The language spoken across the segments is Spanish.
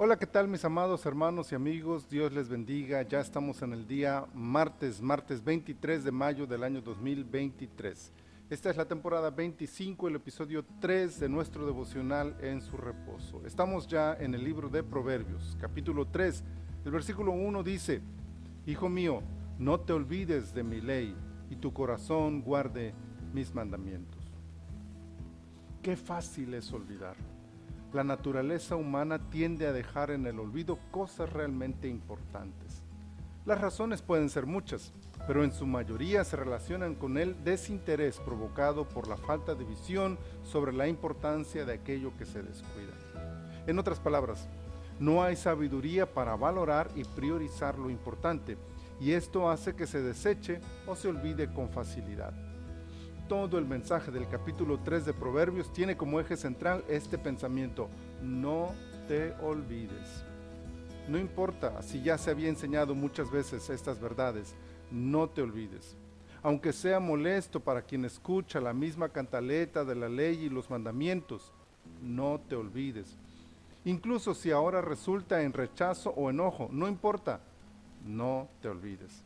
Hola, ¿qué tal mis amados hermanos y amigos? Dios les bendiga. Ya estamos en el día martes, martes 23 de mayo del año 2023. Esta es la temporada 25, el episodio 3 de nuestro devocional en su reposo. Estamos ya en el libro de Proverbios, capítulo 3. El versículo 1 dice, Hijo mío, no te olvides de mi ley y tu corazón guarde mis mandamientos. Qué fácil es olvidar la naturaleza humana tiende a dejar en el olvido cosas realmente importantes. Las razones pueden ser muchas, pero en su mayoría se relacionan con el desinterés provocado por la falta de visión sobre la importancia de aquello que se descuida. En otras palabras, no hay sabiduría para valorar y priorizar lo importante, y esto hace que se deseche o se olvide con facilidad todo el mensaje del capítulo 3 de Proverbios tiene como eje central este pensamiento, no te olvides. No importa si ya se había enseñado muchas veces estas verdades, no te olvides. Aunque sea molesto para quien escucha la misma cantaleta de la ley y los mandamientos, no te olvides. Incluso si ahora resulta en rechazo o enojo, no importa, no te olvides.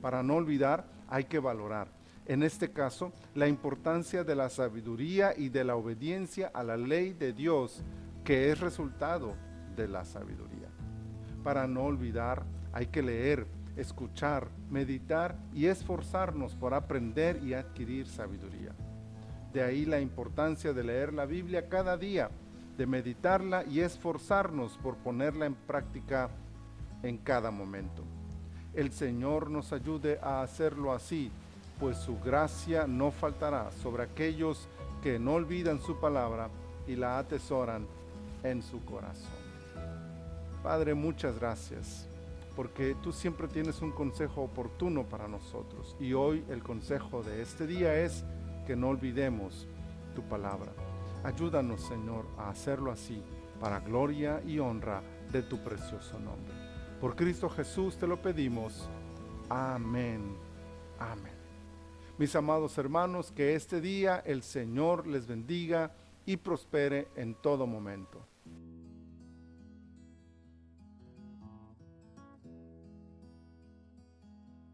Para no olvidar hay que valorar en este caso, la importancia de la sabiduría y de la obediencia a la ley de Dios, que es resultado de la sabiduría. Para no olvidar, hay que leer, escuchar, meditar y esforzarnos por aprender y adquirir sabiduría. De ahí la importancia de leer la Biblia cada día, de meditarla y esforzarnos por ponerla en práctica en cada momento. El Señor nos ayude a hacerlo así pues su gracia no faltará sobre aquellos que no olvidan su palabra y la atesoran en su corazón. Padre, muchas gracias, porque tú siempre tienes un consejo oportuno para nosotros y hoy el consejo de este día es que no olvidemos tu palabra. Ayúdanos, Señor, a hacerlo así, para gloria y honra de tu precioso nombre. Por Cristo Jesús te lo pedimos. Amén. Amén. Mis amados hermanos, que este día el Señor les bendiga y prospere en todo momento.